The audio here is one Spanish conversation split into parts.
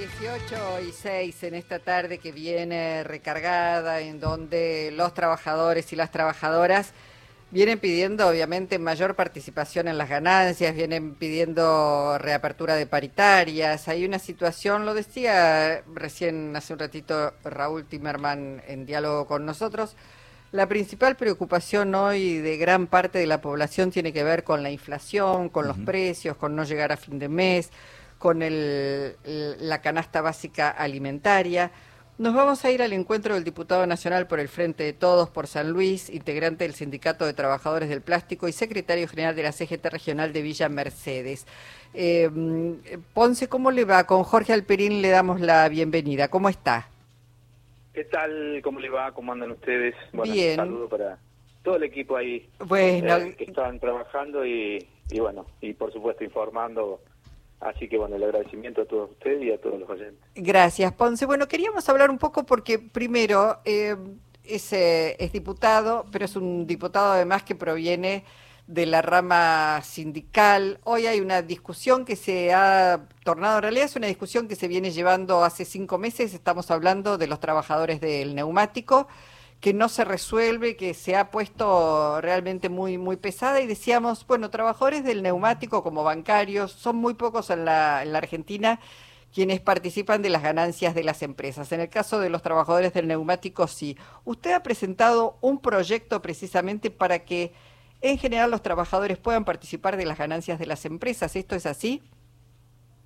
18 y 6 en esta tarde que viene recargada, en donde los trabajadores y las trabajadoras vienen pidiendo, obviamente, mayor participación en las ganancias, vienen pidiendo reapertura de paritarias. Hay una situación, lo decía recién hace un ratito Raúl Timerman en diálogo con nosotros. La principal preocupación hoy de gran parte de la población tiene que ver con la inflación, con los precios, con no llegar a fin de mes con el, la canasta básica alimentaria. Nos vamos a ir al encuentro del diputado nacional por el Frente de Todos por San Luis, integrante del Sindicato de Trabajadores del Plástico y secretario general de la CGT Regional de Villa Mercedes. Eh, Ponce, ¿cómo le va? Con Jorge Alperín le damos la bienvenida. ¿Cómo está? ¿Qué tal? ¿Cómo le va? ¿Cómo andan ustedes? Bueno, Bien. Un saludo para todo el equipo ahí bueno. Eh, que estaban trabajando y, y bueno, y por supuesto informando Así que bueno, el agradecimiento a todos ustedes y a todos los oyentes. Gracias, Ponce. Bueno, queríamos hablar un poco porque primero eh, es, eh, es diputado, pero es un diputado además que proviene de la rama sindical. Hoy hay una discusión que se ha tornado, en realidad es una discusión que se viene llevando hace cinco meses, estamos hablando de los trabajadores del neumático que no se resuelve, que se ha puesto realmente muy, muy pesada y decíamos, bueno, trabajadores del neumático como bancarios, son muy pocos en la, en la Argentina quienes participan de las ganancias de las empresas. En el caso de los trabajadores del neumático, sí. Usted ha presentado un proyecto precisamente para que en general los trabajadores puedan participar de las ganancias de las empresas. ¿Esto es así?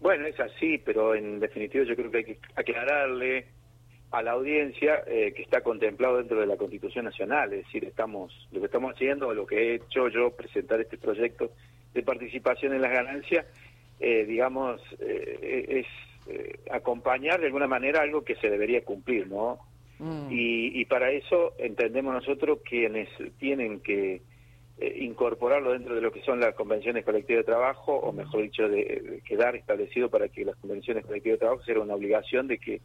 Bueno, es así, pero en definitiva yo creo que hay que aclararle a la audiencia eh, que está contemplado dentro de la Constitución Nacional, es decir, estamos lo que estamos haciendo, lo que he hecho yo, presentar este proyecto de participación en las ganancias, eh, digamos, eh, es acompañar de alguna manera algo que se debería cumplir, ¿no? Mm. Y, y, para eso entendemos nosotros quienes tienen que incorporarlo dentro de lo que son las convenciones colectivas de trabajo, o mejor dicho, de, quedar establecido para que las convenciones colectivas de trabajo sea una obligación de que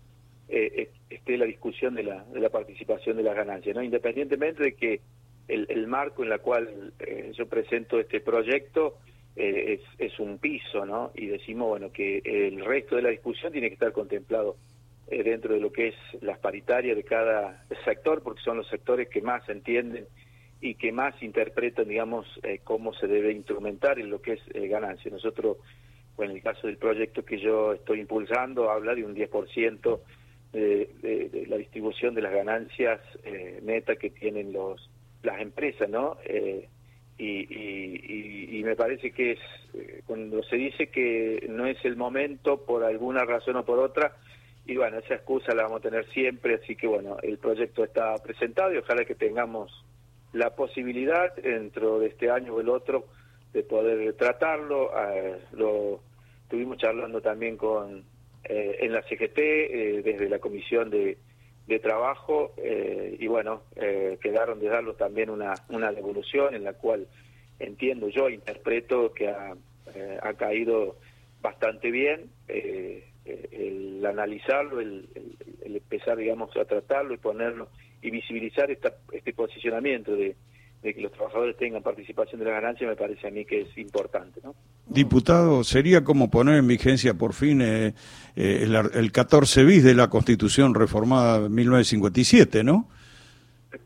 eh, esté la discusión de la, de la participación de las ganancias, ¿no? Independientemente de que el, el marco en el cual eh, yo presento este proyecto eh, es, es, un piso, ¿no? Y decimos, bueno, que el resto de la discusión tiene que estar contemplado eh, dentro de lo que es las paritarias de cada sector, porque son los sectores que más entienden y que más interpretan, digamos, eh, cómo se debe instrumentar en lo que es eh, ganancia. Nosotros, en el caso del proyecto que yo estoy impulsando, habla de un 10% de, la distribución de las ganancias eh, netas que tienen los las empresas, ¿no? Eh, y, y, me parece que es eh, cuando se dice que no es el momento por alguna razón o por otra, y bueno, esa excusa la vamos a tener siempre, así que bueno, el proyecto está presentado y ojalá que tengamos la posibilidad dentro de este año o el otro de poder tratarlo. lo estuvimos charlando también con eh, en la CGT, eh, desde la Comisión de, de Trabajo, eh, y bueno, quedaron de darlo también una, una devolución en la cual entiendo yo, interpreto que ha, ha caído bastante bien el analizarlo, el, el, empezar, digamos, a tratarlo y ponerlo y visibilizar esta, este posicionamiento de, de que los trabajadores tengan participación de la ganancia me parece a mí que es importante. ¿no? Diputado, sería como poner en vigencia por fin eh, eh, el, el, 14 bis de la Constitución reformada en 1957, ¿no?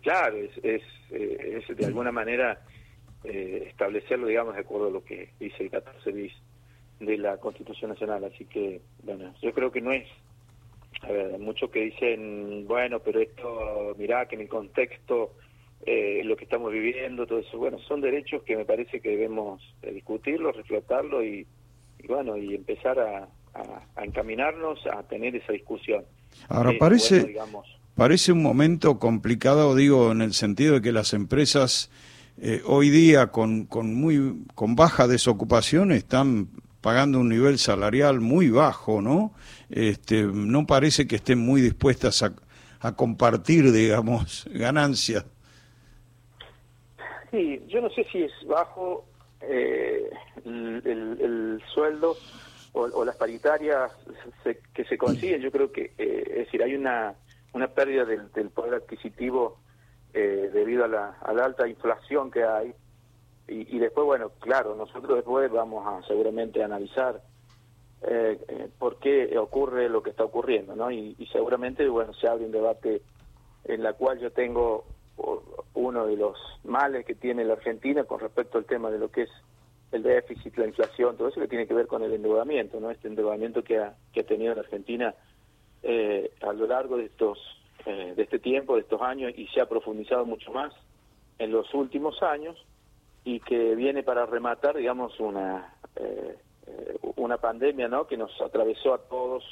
Claro, es, es, eh, es de alguna manera establecerlo, digamos, de acuerdo a lo que dice el 14 bis de la Constitución Nacional. Así que, bueno, yo creo que no es a ver, muchos que dicen, bueno, pero esto, mirá que en el contexto eh, lo que estamos viviendo, todo eso. Bueno, son derechos que me parece que debemos eh, discutirlo, reflotarlo y, bueno, y empezar a, encaminarnos a tener esa discusión. Ahora, eh, parece, parece un momento complicado, digo, en el sentido de que las empresas hoy día con, con, muy, con baja desocupación están pagando un nivel salarial muy bajo, ¿no? Este, no parece que estén muy dispuestas a, a compartir, digamos, ganancias. Sí, yo no sé si es bajo eh, el, sueldo o, las paritarias que se consiguen. Yo creo que, eh, es decir, hay una, una pérdida del, poder adquisitivo eh, debido a la, a la alta inflación que hay. Y, después, bueno, claro, nosotros después vamos a seguramente analizar eh, por qué ocurre lo que está ocurriendo, ¿no? Y, y, seguramente, bueno, se abre un debate en la cual yo tengo uno de los males que tiene la Argentina con respecto al tema de lo que es el déficit, la inflación, todo eso que tiene que ver con el endeudamiento, ¿no? Este endeudamiento que ha, que ha tenido la Argentina eh, a lo largo de estos eh, de este tiempo, de estos años, y se ha profundizado mucho más en los últimos años, y que viene para rematar, digamos, una eh, una pandemia, ¿no? Que nos atravesó a todos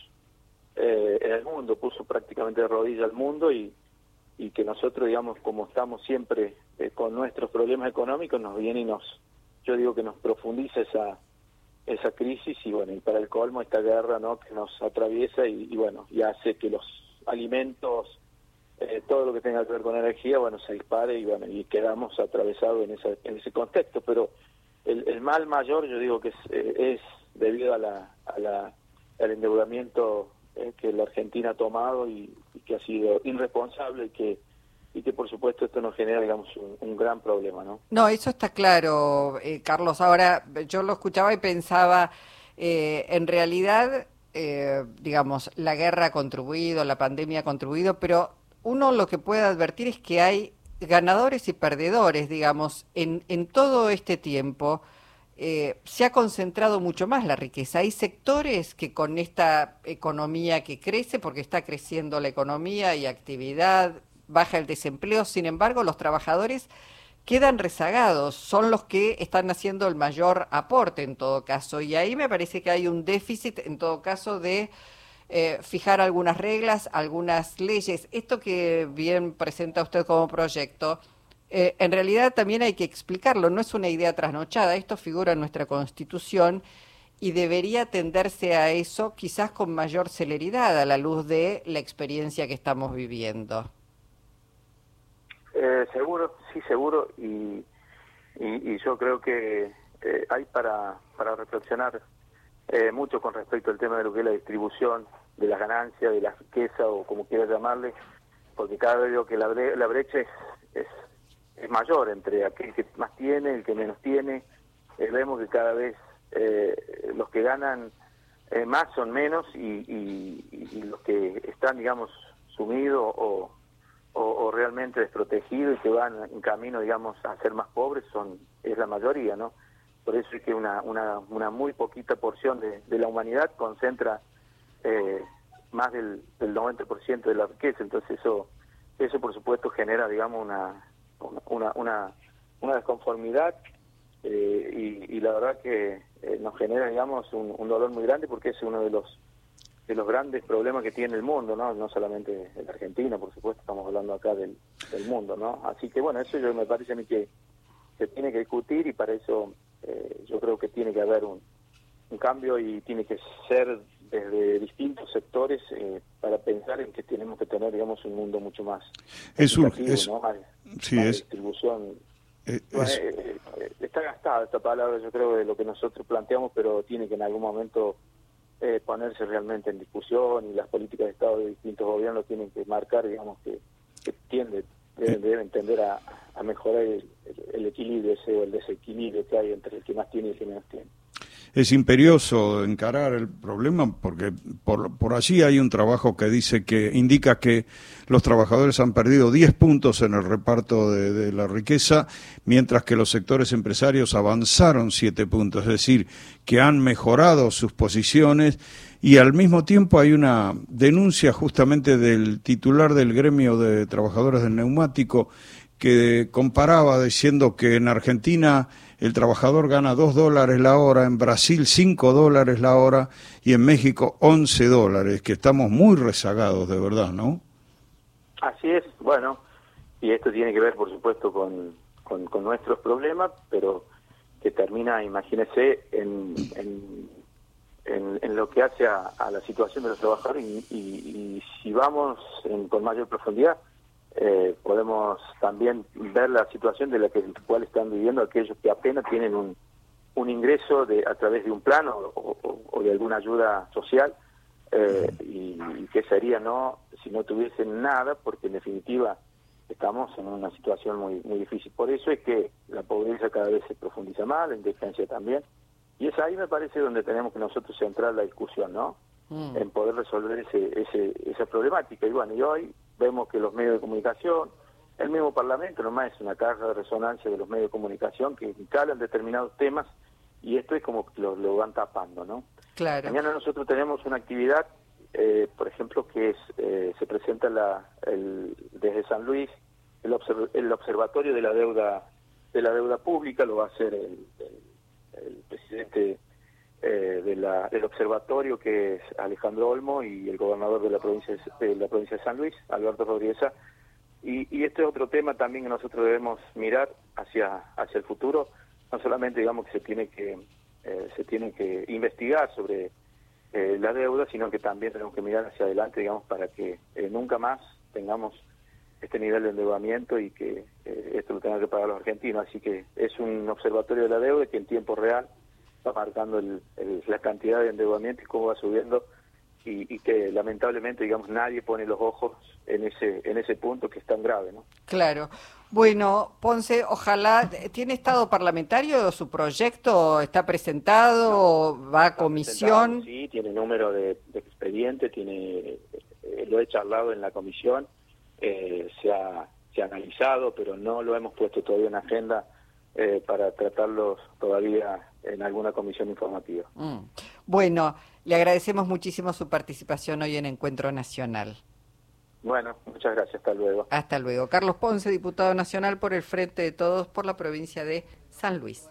en el mundo, puso prácticamente de rodillas al mundo y y que nosotros, digamos, como estamos siempre eh, con nuestros problemas económicos, nos viene y nos, yo digo que nos profundiza esa esa crisis y bueno, y para el colmo esta guerra, ¿no? Que nos atraviesa y, bueno, y hace que los alimentos, eh, todo lo que tenga que ver con energía, bueno, se dispare y bueno, y quedamos atravesados en, esa, en ese contexto, pero el, el mal mayor yo digo que es, eh, es debido a la, a la, al endeudamiento eh, que la Argentina ha tomado y, que ha sido irresponsable y que y que por supuesto esto nos genera digamos un, gran problema no no eso está claro eh, Carlos. Ahora yo lo escuchaba y pensaba eh, en realidad digamos la guerra ha contribuido la pandemia ha contribuido pero uno lo que puede advertir es que hay ganadores y perdedores digamos en en todo este tiempo eh, se ha concentrado mucho más la riqueza. Hay sectores que con esta economía que crece, porque está creciendo la economía y actividad, baja el desempleo, sin embargo los trabajadores quedan rezagados, son los que están haciendo el mayor aporte en todo caso. Y ahí me parece que hay un déficit en todo caso de eh, fijar algunas reglas, algunas leyes. Esto que bien presenta usted como proyecto eh, en realidad también hay que explicarlo, no es una idea trasnochada, esto figura en nuestra Constitución y debería tenderse a eso quizás con mayor celeridad a la luz de la experiencia que estamos viviendo. Eh, seguro, sí, seguro, y, y, yo creo que eh, hay para, para reflexionar mucho con respecto al tema de lo que es la distribución de las ganancias, de la riqueza o como quieras llamarle, porque cada vez veo que la, la brecha es es mayor entre aquel que más tiene, el que menos tiene. Eh, vemos que cada vez eh, los que ganan eh, más son menos y, los que están, digamos, sumidos o, o, realmente desprotegidos y que van en camino, digamos, a ser más pobres son es la mayoría, ¿no? Por eso es que una, una, una muy poquita porción de, de la humanidad concentra más del, del 90% de la riqueza. Entonces eso, eso por supuesto genera, digamos, una, una, una, una desconformidad eh, y, la verdad que eh, nos genera, digamos, un, dolor muy grande porque es uno de los de los grandes problemas que tiene el mundo, ¿no? No solamente en Argentina, por supuesto, estamos hablando acá del, del mundo, ¿no? Así que, bueno, eso yo me parece a mí que se tiene que discutir y para eso eh, yo creo que tiene que haber un cambio y tiene que ser desde distintos sectores eh, para pensar en que tenemos que tener, digamos, un mundo mucho más es un, es, sí, es, distribución. Eh, eh, está gastada esta palabra, yo creo, de lo que nosotros planteamos, pero tiene que en algún momento ponerse realmente en discusión y las políticas de Estado de distintos gobiernos tienen que marcar, digamos, que, que tiende, deben, tender a, mejorar el, el, equilibrio ese o el desequilibrio que hay entre el que más tiene y el que menos tiene es imperioso encarar el problema porque por, por allí hay un trabajo que dice que indica que los trabajadores han perdido 10 puntos en el reparto de, la riqueza, mientras que los sectores empresarios avanzaron 7 puntos, es decir, que han mejorado sus posiciones y al mismo tiempo hay una denuncia justamente del titular del gremio de trabajadores del neumático que comparaba diciendo que en Argentina el trabajador gana 2 dólares la hora, en Brasil 5 dólares la hora y en México 11 dólares, que estamos muy rezagados de verdad, ¿no? Así es, bueno, y esto tiene que ver, por supuesto, con, con, nuestros problemas, pero que termina, imagínese, en, en, en, lo que hace a, la situación de los trabajadores y, si vamos con mayor profundidad, eh, podemos también ver la situación de la que cual están viviendo aquellos que apenas tienen un, un ingreso de, a través de un plano o, de alguna ayuda social eh, y, que sería no si no tuviesen nada porque en definitiva estamos en una situación muy muy difícil por eso es que la pobreza cada vez se profundiza más la indigencia también Y es ahí me parece donde tenemos que nosotros centrar la discusión, ¿no? Mm. En poder resolver ese, ese, esa problemática. Y bueno, y hoy vemos que los medios de comunicación, el mismo Parlamento nomás es una caja de resonancia de los medios de comunicación que instalan determinados temas y esto es como que lo, lo van tapando, ¿no? Claro. Mañana nosotros tenemos una actividad, eh, por ejemplo, que es eh, se presenta la, el, desde San Luis el, el, observatorio de la deuda de la deuda pública, lo va a hacer el, el, presidente eh, de la, del observatorio que es Alejandro Olmo y el gobernador de la provincia de la provincia de San Luis, Alberto Rodríguez y, y, este es otro tema también que nosotros debemos mirar hacia, hacia el futuro, no solamente digamos que se tiene que, eh, se tiene que investigar sobre eh, la deuda, sino que también tenemos que mirar hacia adelante, digamos, para que eh, nunca más tengamos este nivel de endeudamiento y que esto lo tengan que pagar los argentinos. Así que es un observatorio de la deuda que en tiempo real va marcando el, la cantidad de endeudamiento y cómo va subiendo y, que lamentablemente digamos nadie pone los ojos en ese en ese punto que es tan grave no claro. Bueno Ponce ojalá tiene estado parlamentario su proyecto está presentado va a comisión sí tiene número de, expediente tiene eh, lo he charlado en la comisión eh, se ha se ha analizado pero no lo hemos puesto todavía en agenda eh, para tratarlos todavía en alguna comisión informativa. Mm. Bueno, le agradecemos muchísimo su participación hoy en Encuentro Nacional. Bueno, muchas gracias. Hasta luego. Hasta luego. Carlos Ponce, diputado nacional por el Frente de Todos por la provincia de San Luis.